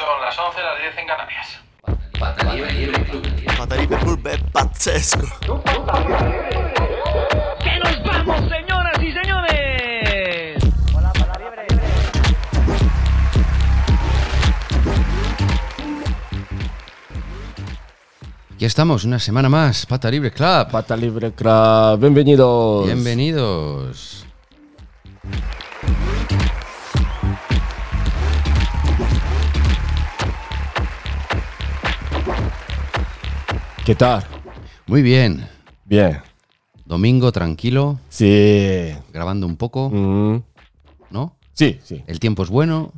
Son las 11, las 10 en Canarias. Pata Libre Club è pazzesco. ¡Que nos vamos, señoras y señores! Aquí estamos, una semana más, Pata Libre Club. Pata Libre Club, bienvenidos. Bienvenidos. ¿Qué tal? Muy bien. Bien. Domingo tranquilo, Sí. grabando un poco, Mm, ¿no? Sí, sí. El tiempo es bueno,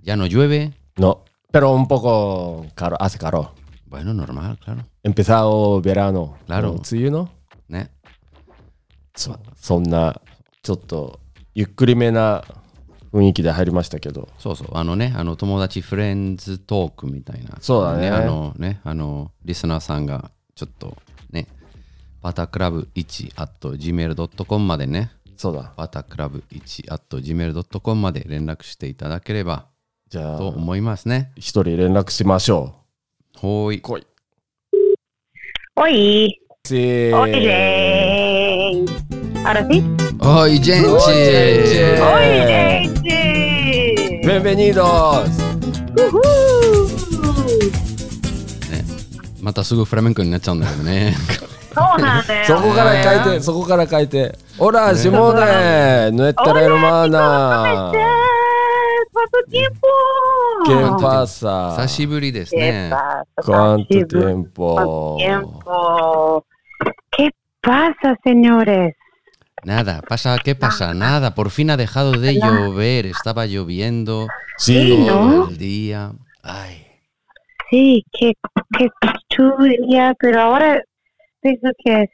ya no llueve. No, pero un poco caro, hace calor. Bueno, normal, claro. Empezado verano. Claro. 梅雨のね。そそんな、ちょっと、ゆっくりめな雰囲気で入りましたけど。そうそう、あのね、あの友達フレンズトークみたいな。そうだねあのね、あの、リスナーさんが ちょっとね、バタクラブ1 at gmail.com までね、そうだ。バタクラブ1 at gmail.com まで連絡していただければ、じゃあ、と思いますね。一人連絡しましょう。ほーい。来い。ほい。せーおいでー。アラフィおいジェンチほいジェンチベンベニードスフフまたすぐフラメンコになっちゃうんだけどね。そうなんだよ。そこから書いて、そこから書いて。オラ、シモーネ、ヌエッタラエロマーナ ¿Cuánto tiempo? ¿Qué pasa? 久しぶりです ¿Qué ね。 pasa? ¿Cuánto ¿Cuánto tiempo? tiempo? ¿Qué pasa, señores? Nada, pasa, ¿qué pasa? Nada, por fin ha dejado de llover. Estaba lloviendo Sí, todo el día. Ay, Sí, qué, qué lluvia, pero ahora pienso que es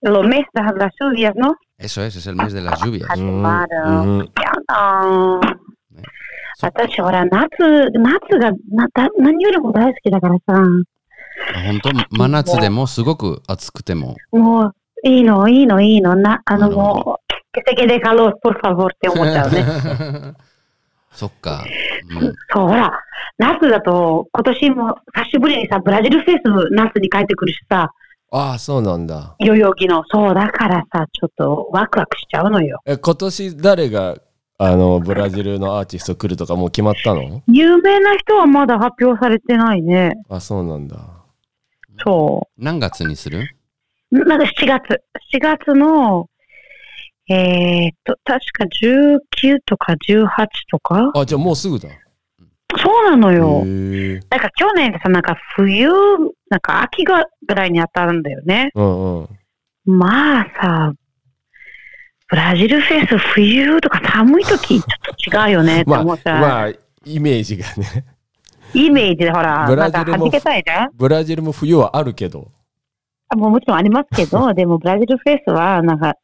los meses de las lluvias, ¿no? eso es, es el mes de las lluvias. 始まる。うんやだねそ私ほら夏夏がなだ何よりも大好きだからさ本当真夏でもすごく暑くても。もういいのいいのいいのなあのなるほどもう que se quede calor por favor って思っちゃうねそっか。うん。そうほら夏だと今年も久しぶりにさブラジルフェス夏に帰ってくるしさ。ああ、そうなんだ。代々木の。そうだからさちょっとワクワクしちゃうのよ。え、今年誰が、あの、ブラジルのアーティスト来るとかもう決まったの？有名な人はまだ発表されてないね。あ、そうなんだ。そ何月にする？うなんか7月。7月のえー、っと確か19とか18とか？あ、じゃあもうすぐだ。へそうなのよ。え。なんか去年さ、なんか冬、なんか秋がぐらいに当たるんだよね。うんうん。まあさ、ブラジルフェス冬とか寒い時ちょっと違うよねって まあ、思っちゃう。まあ、イメージがね。イメージでほら、ブラジルも弾けたいじゃん？ブラジルも冬はあるけど。あもうもちろんありますけど、でもブラジルフェスはなんか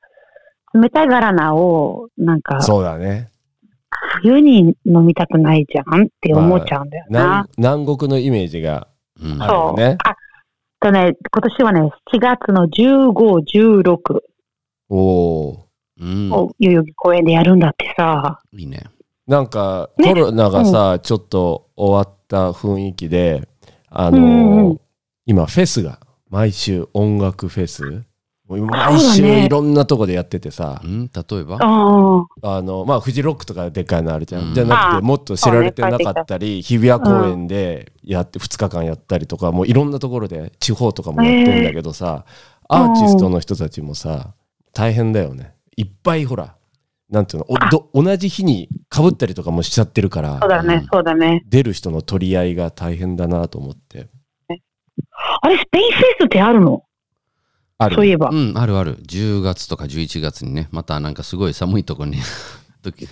冷たいガラナをなんかそうだね。冬に飲みたくないじゃんって思っちゃうんだよな。南南国のイメージがうんあるよね。あとね、今年はね、7月の15、16おおうん。を代々木公園でやるんだってさ。いいね。ー。なんか、ねコロナがさ、ちょっと終わった雰囲気で、あのーうんうん今、フェスが、毎週音楽フェス毎そうだ週ね。いろんなとこでやっててさ、うん、例えば？あの、まあ、フジロックとかでっかいのあるじゃん。うん。じゃなくて、もっと知られてなかったり、日比谷公園でやって、2日間やったりとか、もういろんなところで、地方とかもやってんだけどさ、アーティストの人たちもさ、大変だよね。いっぱいほら、なんていうの、おど同じ日に被ったりとかもしちゃってるから、そうだね、そうだね。出る人の取り合いが大変だなと思って。あれ、スペインフェスってあるの？ある。そういえばう。ん、あるある。10月とか11月にね、またなんかすごい寒いとこに。時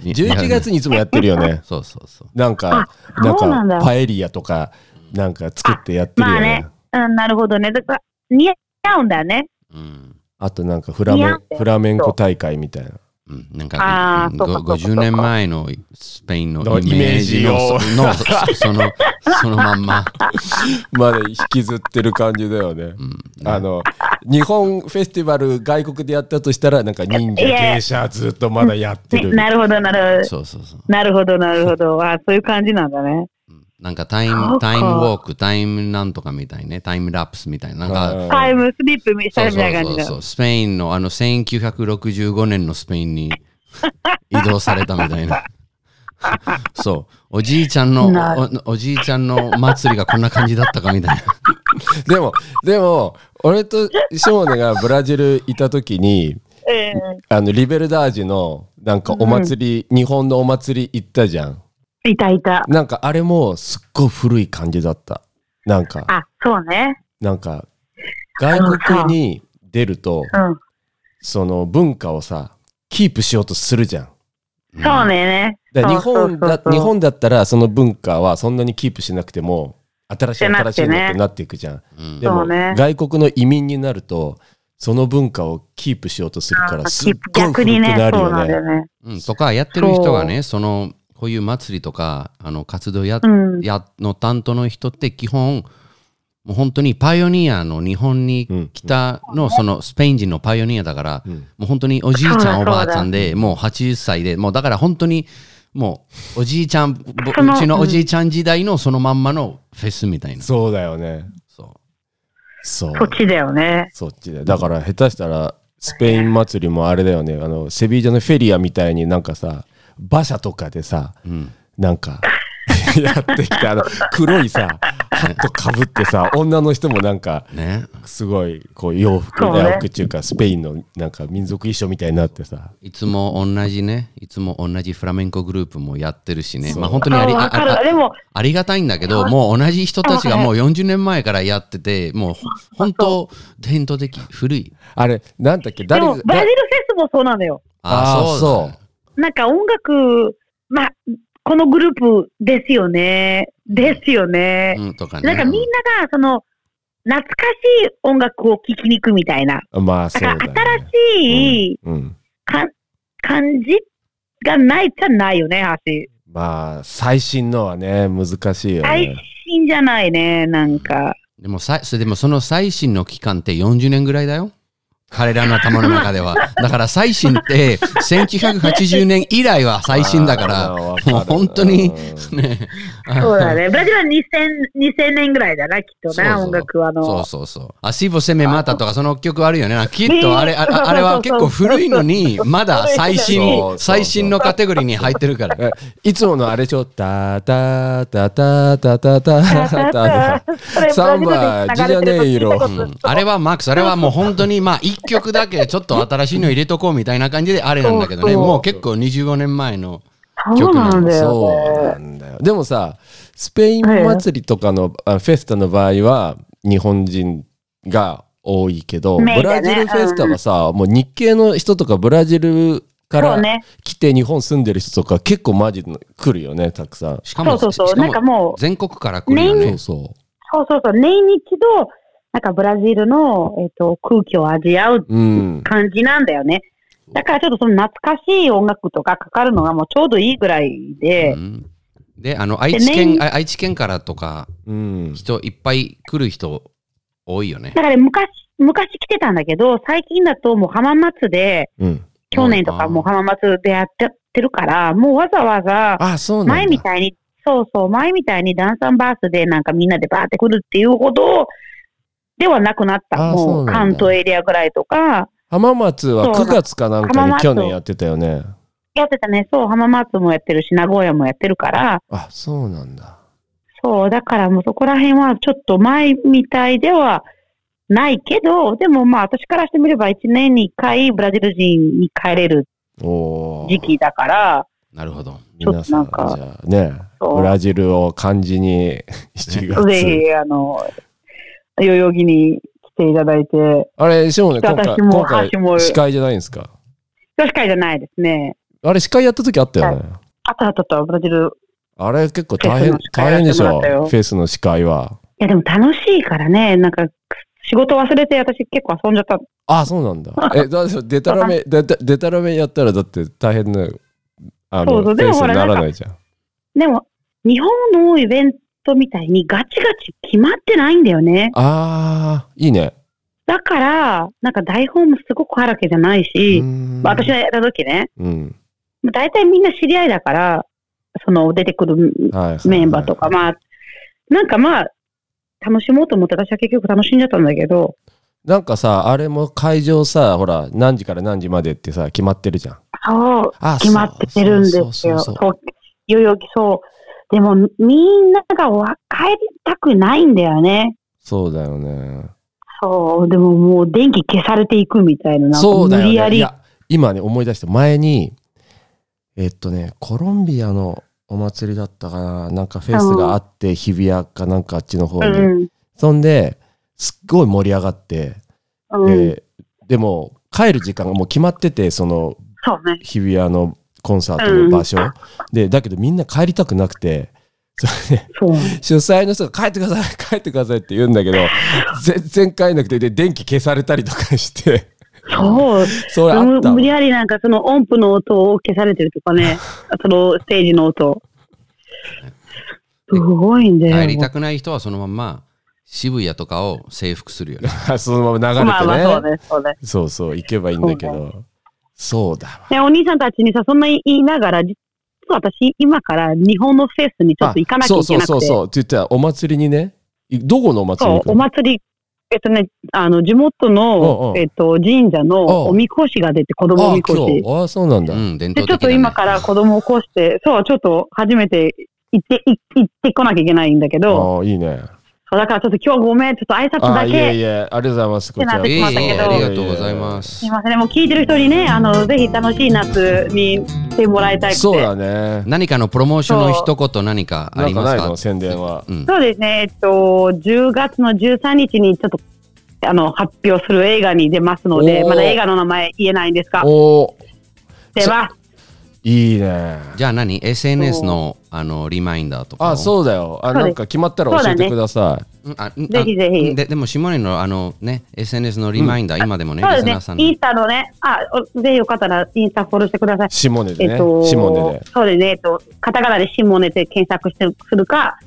に11月にいつもやってるよね。そうそうそう。なんか、あなんそうなんだか、パエリアとか、なんか作ってやってるよねまあね。。うん、なるほどね。だから、似合うんだよね。うん。あとなんかフラメフラメンコ大会みたいな。うん、なんかあーごそうかそうかそうか50年前のスペインののイメージのそ そのそのまんま、まだ引きずってる感じだよね。うん、あの、日本フェスティバル外国でやったとしたら、なんか忍者芸者ずっとまだやってねる。なるほど、なるほど。そうそうそうなるほど、なるほど。あそういう感じなんだね。なんかタイムタイムウォークタイムなんとかみたいね。タイムラプスみたいな。なんかうんタイムスリップみたいな感じの。そうそうスペインのあの1965年のスペインに 移動されたみたいな。そう。おじいちゃんのなおおじいちゃんの祭りがこんな感じだったかみたいな。でも、でも、俺とショーネがブラジルいた時に、ええ。あの、リベルダージの、なんかお祭り、日本のお祭り行ったじゃん。いたいた。なんかあれもすっごい古い感じだった。なんか、あ、そうね。なんか、外国に出ると、うん。その文化をさ、キープしようとするじゃん。そうそうそう本だ日本だったらその文化はそんなにキープしなくても新しい新しいのってなっていくじゃん。うんでも、ね外国の移民になるとその文化をキープしようとするからあすっごい逆にね古くな、るそうなよね。んだよね。うん、とかやってる人がねそのこういう祭りとかあの活動や,、うん。やの担当の人って基本もう本当にパイオニアの日本に来たの、そのスペイン人のパイオニアだから、うんもう本当におじいちゃんおばあちゃんでもう80歳でもうだから本当にもうおじいちゃんうちのおじいちゃん時代のそのまんまのフェスみたいな、そうだよね。そうそう。そっちだよね。そっちで。だから下手したらスペイン祭りもあれだよね。あのセビージャのフェリアみたいになんかさ馬車とかでさうん、なんか やってきてあの黒いさハットかぶってさ女の人もなんかね。すごいこう洋服洋服っていうかスペインのなんか民族衣装みたいになってさ。いつも同じね。いつも同じフラメンコグループもやってるしね。そう。まあ本当にありああわかある。でも、ありがたいんだけど、もう同じ人たちがもう40年前からやってて、もうほ本当伝統的、古い。あれなんだっけで誰がもブラジルフェスもそうなのよ。あーそうだなんか音楽、まあ、このグループですよね。ですよね。うん、とかね。なんかみんなが、その、懐かしい音楽を聴きに行くみたいな。まあそだからうだね新しいうんか感じがないじゃないよね、橋。まあ最新のはね難しいよ最ね新じゃないね、なんか。でもさそれでもその最新の期間って40年ぐらいだよ。彼らの頭の中では。だから最新って1980年以来は最新だから、もう本当にうんね。そうだね。ブラジルは2000 2000年ぐらいだな、きっとね、そうそう音楽はあの。そうそうそう。アシボセメマタとかその曲あるよね。きっねとあれ、あれは結構古いのに、まだ最新最新のカテゴリーに入ってるから。えいつものあれでしょタタタタタタタタタサンバジャネイロあれはマックス、あれはもう本当にまあ一曲だけちょっと新しいの入れとこうみたいな感じであれなんだけどね、そうそうもう結構25年前の。そうなんだそうよ、なんだよでもさスペイン祭りとかの、あフェスタの場合は日本人が多いけど、ねラジルフェスタはさ、もう日系の人とかブラジルから。来て日本住んでる人とか結構マジで来るよねたくさん。しかも、そうそうそうしかもなんかもう全国から来るよねそう。そそうそうそう。年に一度、なんかブラジルの、えっと空気を味わうう。うん。感じなんだよね。だからちょっとその懐かしい音楽とかかかるのがもうちょうどいいぐらいで、うんで、あの愛知県、でねあ愛知県からとか、うん。人いっぱい来る人多いよね。だから昔、昔来てたんだけど、最近だともう浜松で、うん。去年とかもう浜松でやってるから、もうわざわざ。前みたいに、そうそう、前みたいにダンサンバースでなんかみんなでバーって来るっていうほどではなくなった。もう関東エリアぐらいとか、浜松は9月かなんかに去年やってたよね。やってたね、そう、浜松もやってるし、名古屋もやってるから、あ、そうなんだ。そう、だからもうそこら辺はちょっと前みたいではないけど、でもまあ私からしてみれば1年に1回ブラジル人に帰れる時期だから、なるほど。皆さん、ちょっとなんかじゃあね、ブラジルを漢字に 7月。ぜひ、あの、代々木に来ていただいて、あれ、しもね、今回、私も今回司会じゃないんですか？女子会じゃないですね。あれ、司会やった時あったよね。あとあととブラジル。あれ、結構大変大変でしょ？フェスの司会は。いやでも楽しいからね、なんか仕事忘れて私結構遊んじゃった。あ、そうなんだ。え、だってデタラメ、デタデタラメやったらだって大変な、あの、そうそうフェスにならないじゃん。でも、日本のイベントみたいにガチガチ決まってないんだよね。あー、いいね。だから、なんか台本もすごくあるわけじゃないし、うんまあ私がやった時ね、うん。大体みんな知り合いだから、その出てくる。メンバーとか、まあ、なんかまあ、楽しもうと思って私は結局楽しんじゃったんだけど、なんかさ、あれも会場さ、ほら、何時から何時までってさ、決まってるじゃん。そう、あ決まってるんですよ。そうそうそうそう代々木そう。でも、みんながわ帰りたくないんだよね。そうだよね。そう、でももう電気消されていくみたいな、そうだよね。い無理やり。や、今ね、思い出して、前に、えっとね、コロンビアのお祭りだったかな、なんかフェスがあって、日比谷かなんかあっちの方に。うん。そんで、すっごい盛り上がって、うん。ででも、帰る時間がもう決まってて、その。日比谷のコンサートの場所。で、だけどみんな帰りたくなくて、それで。主催の人が帰ってください、帰ってくださいって言うんだけど、全然帰んなくて、で、電気消されたりとかして、そう。それあったわ無無理やりなんかその音符の音を消されてるとかね、そのステージの音。すごいんだよ。帰りたくない人はそのまんま渋谷とかを征服するよね。そのまま流れてね。まあまあそう。そうそう、行けばいいんだけど。そうだわ。ね、お兄さんたちにさ、そんな言いながら、実は私、今から日本のフェスにちょっと行かなきゃいけなくて。そうそうそうそう。って言ったら、お祭りにね、いどこのお祭りそうお祭り、えっとね、あの、地元の、んえっと、神社うんのおみこしが出て、子供おみこし。ああそうなんだ。うん、伝で、統的だ、ね。ちょっと今から子供を起こして、そう、ちょっと初めて行って、い行ってこなきゃいけないんだけど、ああ、いいね。そうだからちょっと今日ごめん、ちょっと挨拶あいえだけ。いえ、ありがとうございます。こちらありがとうございますすい。ませんね、もう聞いてる人にね、あの、ぜひ楽しい夏にしてもらいたいくて。そうだね。何かのプロモーションの一言何かありますか？かないの？宣伝は。うん、そうですね、えっと、10月の13日にちょっと、あの、発表する映画に出ますので、まだ映画の名前言えないんですが、おお、出ます。いいね。じゃあ何 ?SNS のあのリマインダーとかをあ、そうだよ。あ、なんか決まったら教えてください。うんあうんぜひぜひあででも、下根のあのね、SNS のリマインダー、今でもね、そうですね、インスタのね、あ、おぜひよかったらインスタフォローしてください。下根でね。えっと、下根で。そうですね、えっと、カタカナで下根って検索してするか、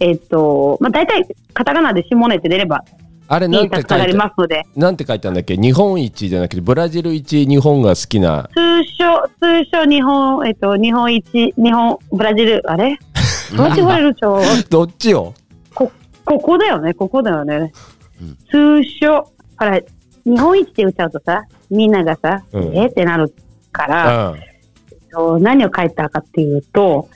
えっと、まあ、大体、カタカナで下根って出れば、あれイなんて書ンスタつながりいてますので、なんて書いてあるんだっけ？日本一じゃなくて、ブラジル一日本が好きな？通称、通称日本、えっと、日本一、日本、ブラジル、あれ？どって言われるちょ どっちよ？こ、ここだよね、ここだよね。うん。通称、ほら、日本一って言っちゃうとさ、みんながさ、うん。えってなるかうら、ん。と何を書いたかっていうと、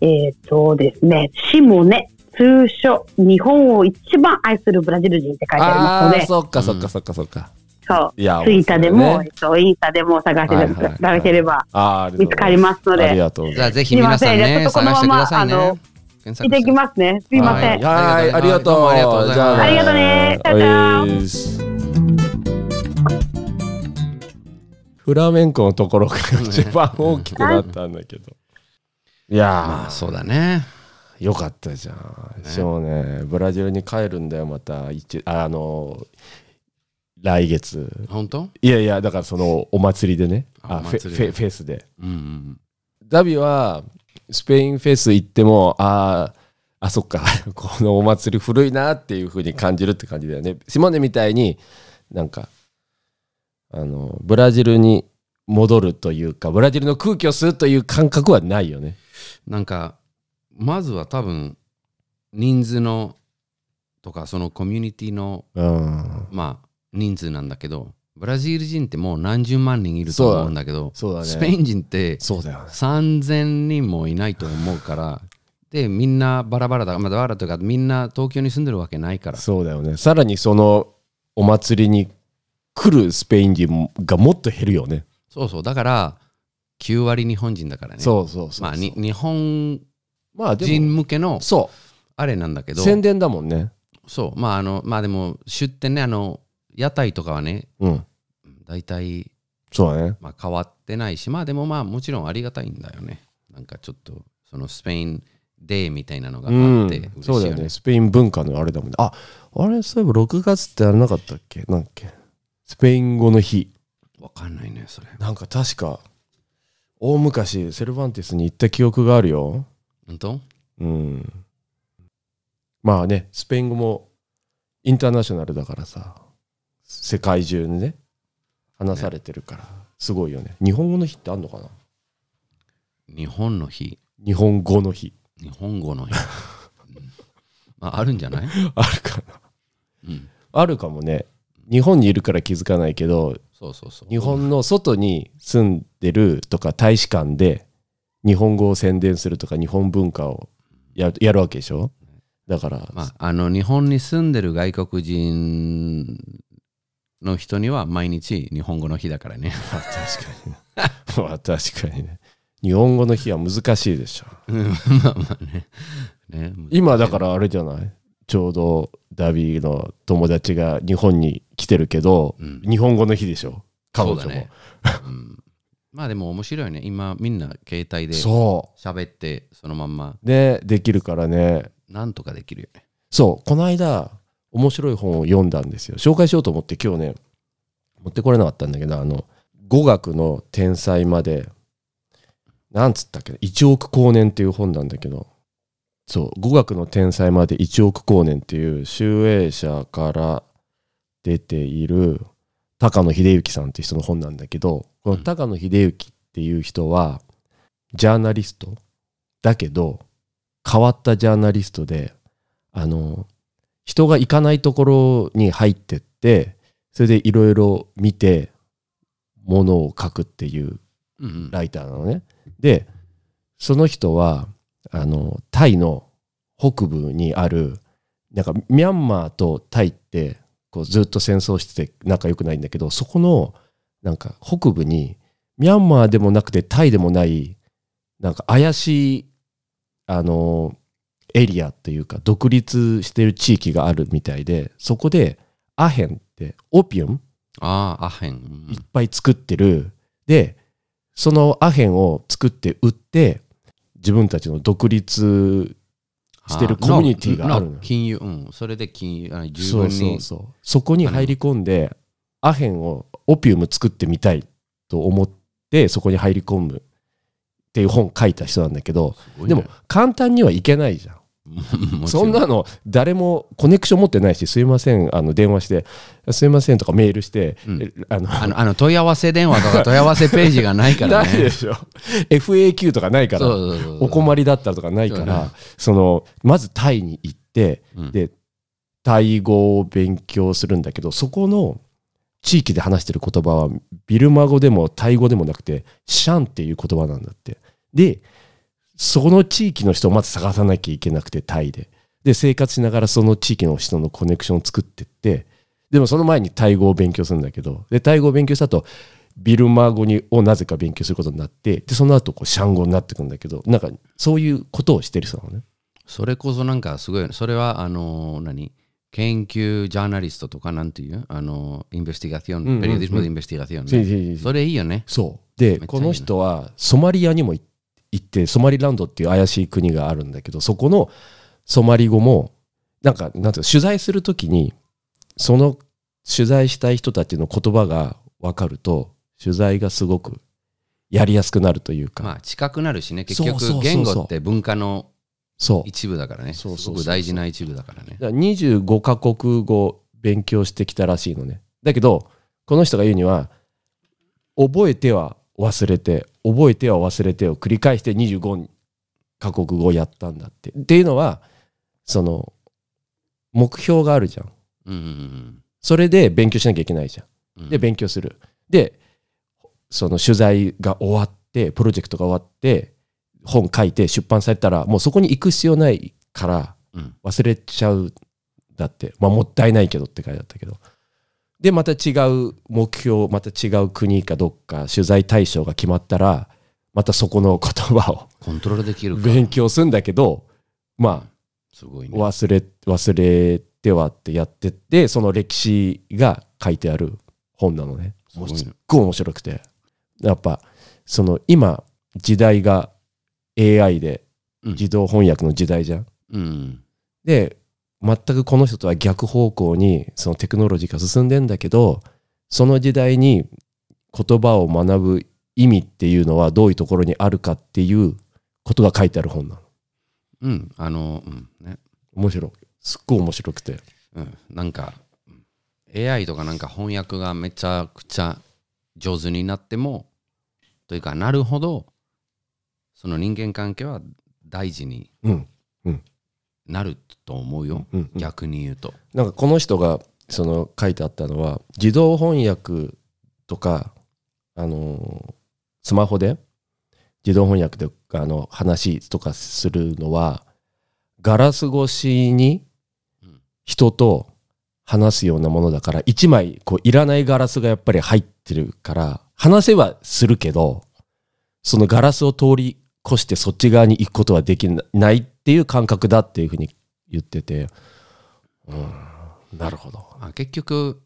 えっ、とですね、シモネ、通称、日本を一番愛するブラジル人って書いてありますので、そっかそっかそっかそっか。そう、いやツイッターでも、ねえっと、インスタでも探していただければ見つかりますのありで、がとうございます。じゃあぜひ皆さんすいませんね、じゃあちょっとこのままあの。検索見ていきますね。すいません。はい、はいありがとう。ありがとうございますじゃねありがとうねチャオチャフラメンコのところが一番大きくなったんだけど。いやー、まあそうだね。よかったじゃん。しもね、ブラジルに帰るんだよ、また。一あの、来月。本当？いやいや、だからそのお祭りでね。あフェフェフェスで。うんうん。ダビはスペインフェス行っても、ああ、あ、そっか、このお祭り古いなっていう風に感じるって感じだよね。シモネみたいになんか、あの、ブラジルに戻るというか、ブラジルの空気を吸うという感覚はないよね。なんか、まずは多分、人数のとか、そのコミュニティの、うん。まあ、人数なんだけど、ブラジル人ってもう何十万人いると思うんだけど、ね。スペイン人ってそうだよね。3000人もいないと思うから、で、みんなバラバラだ、まあ、バラとか、みんな東京に住んでるわけないから。そうだよね。さらにそのお祭りに来るスペイン人がもっと減るよね。そうそう、だから、9割日本人だからね。そうそうそう。まあ、に日本まあで人も、向けのそあれなんだけう。ど、宣伝だもんね。そう、まあ、あの、まあでも、出店ね、あの、屋台とかはね、うん。大体、そうだね。まあ、変わってないし、まあでもまあ、もちろんありがたいんだよね。なんかちょっと、そのスペインデーみたいなのがあうんって、嬉しいそうだよね。スペイン文化のあれだもんね。あ、あれ、そういえば6月ってあれなかったっけ？なんだっけ？スペイン語の日。わかんないね、それ。なんか確か、大昔、セルバンテスに行った記憶があるよ。本当うん。まあね、スペイン語もインターナショナルだからさ、世界中にね、話されてるから、すごいよね。日本語の日ってあんのかな？日本の日、日本語の日。日本語の日。まあ、あるんじゃない？あるかなうん。あるかもね日本にいるから気づかないけどそうそうそう。日本の外に住んでるとか大使館で日本語を宣伝するとか日本文化をやるやるわけでしょ？だから、まあ、あの日本に住んでる外国人の人には毎日日本語の日だからね。まあ確かにね。まあ確かにね。日本語の日は難しいでしょ。う んまあまあね。ね今だからあれじゃない？ちょうどダビーの友達が日本に来てるけど、うん。日本語の日でしょ？彼女も。そうだね。うんまあでも面白いね。今みんな携帯でそ喋ってそのまんま。うでできるからね。なんとかできるよね。そう。この間面白い本を読んだんですよ。紹介しようと思って今日ね持ってこれなかったんだけどあの語学の天才までなんつったっけ1億光年っていう本なんだけど。そう。語学の天才まで1億光年っていう集英社から出ている高野秀幸さんっていう人の本なんだけどこの高野秀幸っていう人はジャーナリスト。だけど変わったジャーナリストであの人が行かないところに入ってってそれでいろいろ見てものを書くっていううんうん。ライターなのね。でその人はあのタイの北部にあるなんかミャンマーとタイってこうずっと戦争してて仲良くないんだけどそこのなんか北部にミャンマーでもなくてタイでもないなんか怪しいあのエリアっていうか独立してる地域があるみたいでそこでアヘンってオピウムああ、アヘン。うんいっぱい作ってる。で、そのアヘンを作って売って、自分たちの独立してるコミュニティがあるのの金融、うん。それで金融、あ十分そうそうに。そう。そこに入り込んで、アヘンを、オピウム作ってみたいと思って、そこに入り込むっていう本書いた人なんだけど、ねでも、簡単にはいけないじゃん。そんなの誰もコネクション持ってないし、すいません、あの電話して、すいませんとかメールして、うんえあのあのあの問い合わせ電話とか 問い合わせページがないからないでね。しょ。FAQ とかないから。お困りだったとかないから、そのまずタイに行って、うんでタイ語を勉強するんだけどそこの地域で話してる言葉はビルマ語でもタイ語でもなくてシャンっていう言葉なんだって。でその地域の人をまず探さなきゃいけなくてタイで。で生活しながらその地域の人のコネクションを作ってって。でもその前にタイ語を勉強するんだけど。でタイ語を勉強した後ビルマ語にをなぜか勉強することになって。でその後こうシャン語になってくんだけど。なんかそういうことをしてる人なのね。それこそなんかすごい。それは、あの、何？研究ジャーナリストとかなんていうあの、 investigación、うんうんうん periodismo de investigación そうね。そうそうそれいいよね。そうでこの人はソマリアにも行ってソマリランドっていう怪しい国があるんだけどそこのソマリ語もなんかなんていうか取材するときにその取材したい人たちの言葉が分かると取材がすごくやりやすくなるというか、まあ、近くなるしね。結局言語って文化のそう。一部だからね。そうすごく大事な一部だからね。だから25カ国語勉強してきたらしいのね。だけどこの人が言うには覚えては忘れて覚えては忘れてを繰り返して25カ国語やったんだって。っていうのはその目標があるじゃん。うんうんそれで勉強しなきゃいけないじゃうん。うん。ん。で勉強する。でその取材が終わってプロジェクトが終わって本書いて出版されたらもうそこに行く必要ないからうん。忘れちゃうんだって。まあもったいないけどって書いてあったけど。でまた違う目標また違う国かどっか取材対象が決まったらまたそこの言葉をコントロールできるか。勉強するんだけどますごいね。あ忘れ忘れてはってやってってその歴史が書いてある本なのね。すっごい面白くて。やっぱその今時代が AI でうん自動翻訳の時代じゃんうん。で全くこの人とは逆方向にそのテクノロジーが進んでんだけどその時代に言葉を学ぶ意味っていうのはどういうところにあるかっていうことが書いてある本なのうん。あの、うん。ね。面白いすっごい面白くてうん。なんか、うん AI とかなんか翻訳がめちゃくちゃ上手になっても、というか、なるほど、その人間関係は大事にうん。なると思うよ、うんうん。逆に言うと。なんかこの人がその書いてあったのは自動翻訳とかあのスマホで自動翻訳であの話とかするのはガラス越しにうん人と話すようなものだから一枚こういらないガラスがやっぱり入ってるから話せはするけどそのガラスを通り越してそっち側に行くことはできないっていう感覚だっていうふうに言ってて、うん、なるほど。あ結局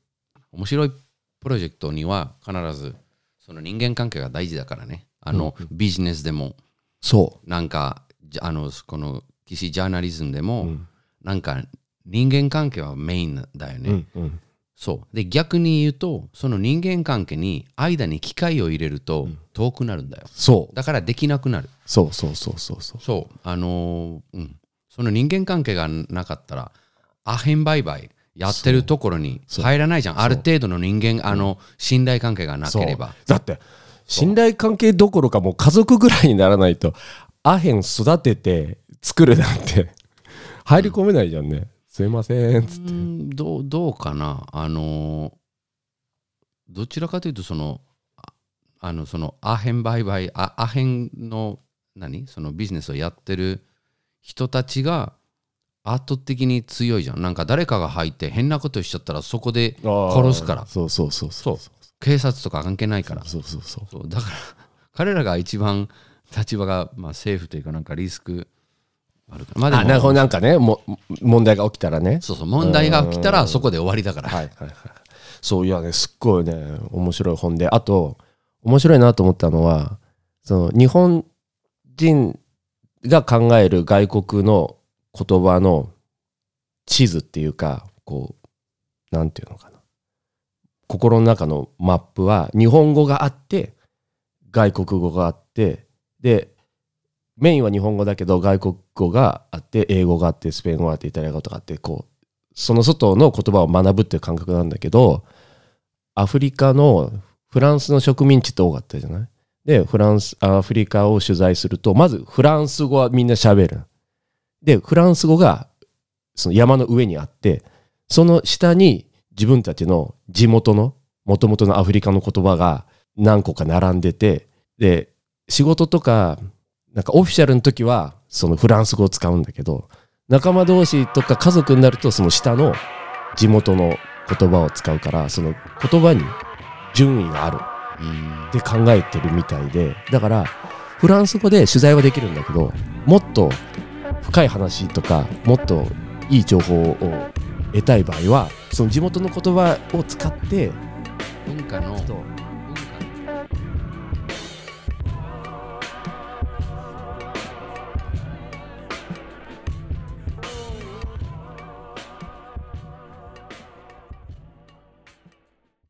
面白いプロジェクトには必ずその人間関係が大事だからね。あの、ビジネスでも。そなんかじあのこの騎士ジャーナリズムでう。も、うん。なんか人間関係はメインだよね、うんうんそう。で逆に言うとその人間関係に間に機械を入れるとうん。遠くなるんだよ。そう。だからできなくなる。そうそうそうそうそう。そう。あのーうん。その人間関係がなかったらアヘン売買やってるところに入らないじゃん。ある程度の人間あの信頼関係がなければ。だって信頼関係どころかもう家族ぐらいにならないとアヘン育てて作るなんて入り込めないじゃんね、すいませんつって、うんどうどうかな？あのーどちらかというとそのああのそのアヘン売買あアヘンの何？そのビジネスをやってる人たちが圧倒的に強いじゃん。なんか誰かが入って変なことしちゃったらそこで殺すから。そうそうそうそう警察とか関係ないから。そうそうそうそう。だから彼らが一番立場が、まあ、政府というかなんかリスクあるから。まああなるほどなんかねも問題が起きたらね。そうそう問題が起きたうん。らそこで終わりだから、はいはいはい。そういやねすっごいね面白い本で。あと面白いなと思ったのはその日本人が考える外国の言葉の地図っていうかこうなんていうのかな。心の中のマップは日本語があって外国語があってでメインは日本語だけど外国語があって英語があってスペイン語があってイタリア語とかあってこうその外の言葉を学ぶっていう感覚なんだけどアフリカのフランスの植民地って多かったじゃない？でフランスアフリカを取材するとまずフランス語はみんな喋る。でフランス語がその山の上にあってその下に自分たちの地元のもともとのアフリカの言葉が何個か並んでてで仕事とかなんかオフィシャルの時はそのフランス語を使うんだけど仲間同士とか家族になるとその下の地元の言葉を使うからその言葉に順位がある。うんって考えてるみたいで。だからフランス語で取材はできるんだけどもっと深い話とかもっといい情報を得たい場合はその地元の言葉を使って文化のと